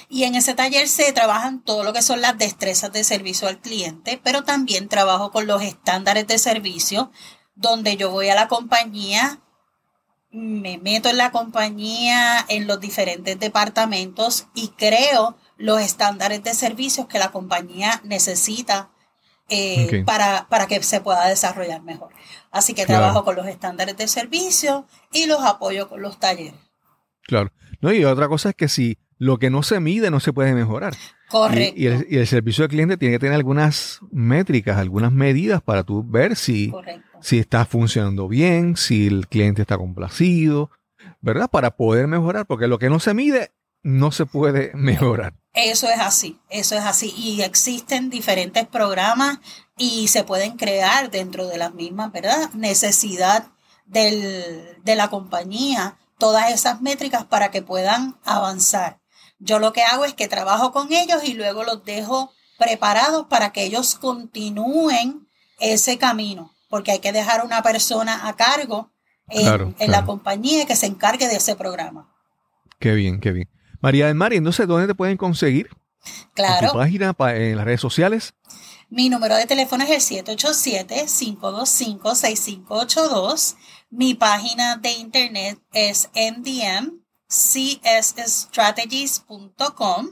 Y en ese taller se trabajan todo lo que son las destrezas de servicio al cliente, pero también trabajo con los estándares de servicio, donde yo voy a la compañía, me meto en la compañía, en los diferentes departamentos y creo los estándares de servicios que la compañía necesita eh, para, para, que se pueda desarrollar mejor. Así que trabajo con los estándares de servicio y los apoyo con los talleres. Claro. No, y otra cosa es que si lo que no se mide no se puede mejorar. Correcto. Y, el, servicio al cliente tiene que tener algunas métricas, algunas medidas para tú ver si, si está funcionando bien, si el cliente está complacido, ¿verdad? Para poder mejorar, porque lo que no se mide no se puede mejorar. Eso es así, eso es así. Y existen diferentes programas y se pueden crear dentro de las mismas, ¿verdad? Necesidad del, de la compañía, todas esas métricas para que puedan avanzar. Yo lo que hago es que trabajo con ellos y luego los dejo preparados para que ellos continúen ese camino, porque hay que dejar una persona a cargo en, en la compañía que se encargue de ese programa. Qué bien, qué bien. María del Mar, ¿y entonces dónde te pueden conseguir? Claro. ¿En tu página, en las redes sociales? Mi número de teléfono es el 787-525-6582. Mi página de internet es mdmcsstrategies.com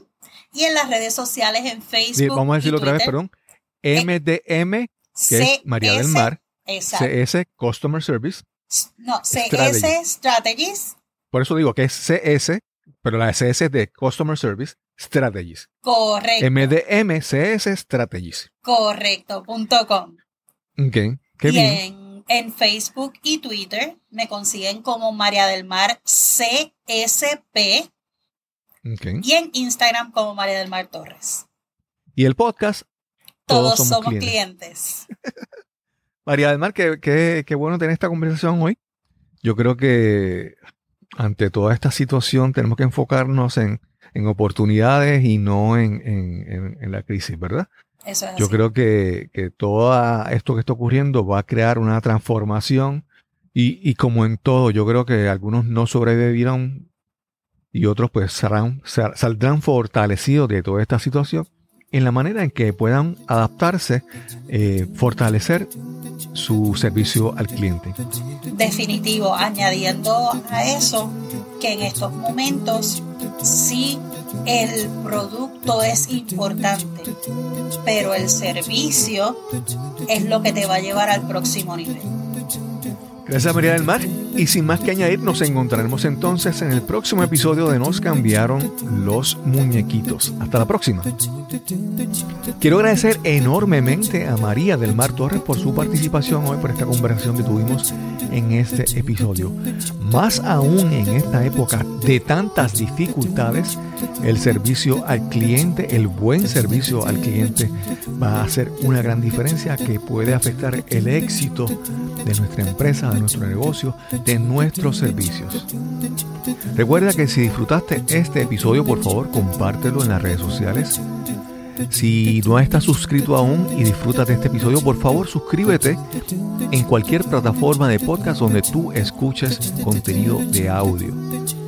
y en las redes sociales en Facebook. vamos a decirlo otra vez, perdón. MDM, que es María del Mar. CS, Customer Service. No, CS Strategies. Por eso digo que es CS pero la SS es de Customer Service Strategies. Correcto. MDMCS Strategies. Correcto.com. Ok, qué bien. En, Facebook y Twitter me consiguen como María del Mar CSP. Okay. Y en Instagram como María del Mar Torres. Y el podcast. Todos, somos, clientes. María del Mar, qué, qué bueno tener esta conversación hoy. Yo creo que ante toda esta situación tenemos que enfocarnos en, oportunidades y no en, la crisis, ¿verdad? Eso es Yo creo que, todo esto que está ocurriendo va a crear una transformación y, como en todo, yo creo que algunos no sobrevivieron y otros pues saldrán fortalecidos de toda esta situación en la manera en que puedan adaptarse, eh, fortalecer su servicio al cliente. Definitivo, añadiendo a eso que en estos momentos sí el producto es importante, pero el servicio es lo que te va a llevar al próximo nivel. Gracias María del Mar. Y sin más que añadir, nos encontraremos entonces en el próximo episodio de Nos cambiaron los muñequitos. Hasta la próxima. Quiero agradecer enormemente a María del Mar Torres por su participación hoy, por esta conversación que tuvimos en este episodio. Más aún en esta época de tantas dificultades, el servicio al cliente, el buen servicio al cliente va a hacer una gran diferencia que puede afectar el éxito de nuestra empresa, de nuestro negocio, de nuestros servicios. Recuerda que si disfrutaste este episodio, por favor, compártelo en las redes sociales Si no estás suscrito aún y disfrutas de este episodio, por favor suscríbete en cualquier plataforma de podcast donde tú escuches contenido de audio.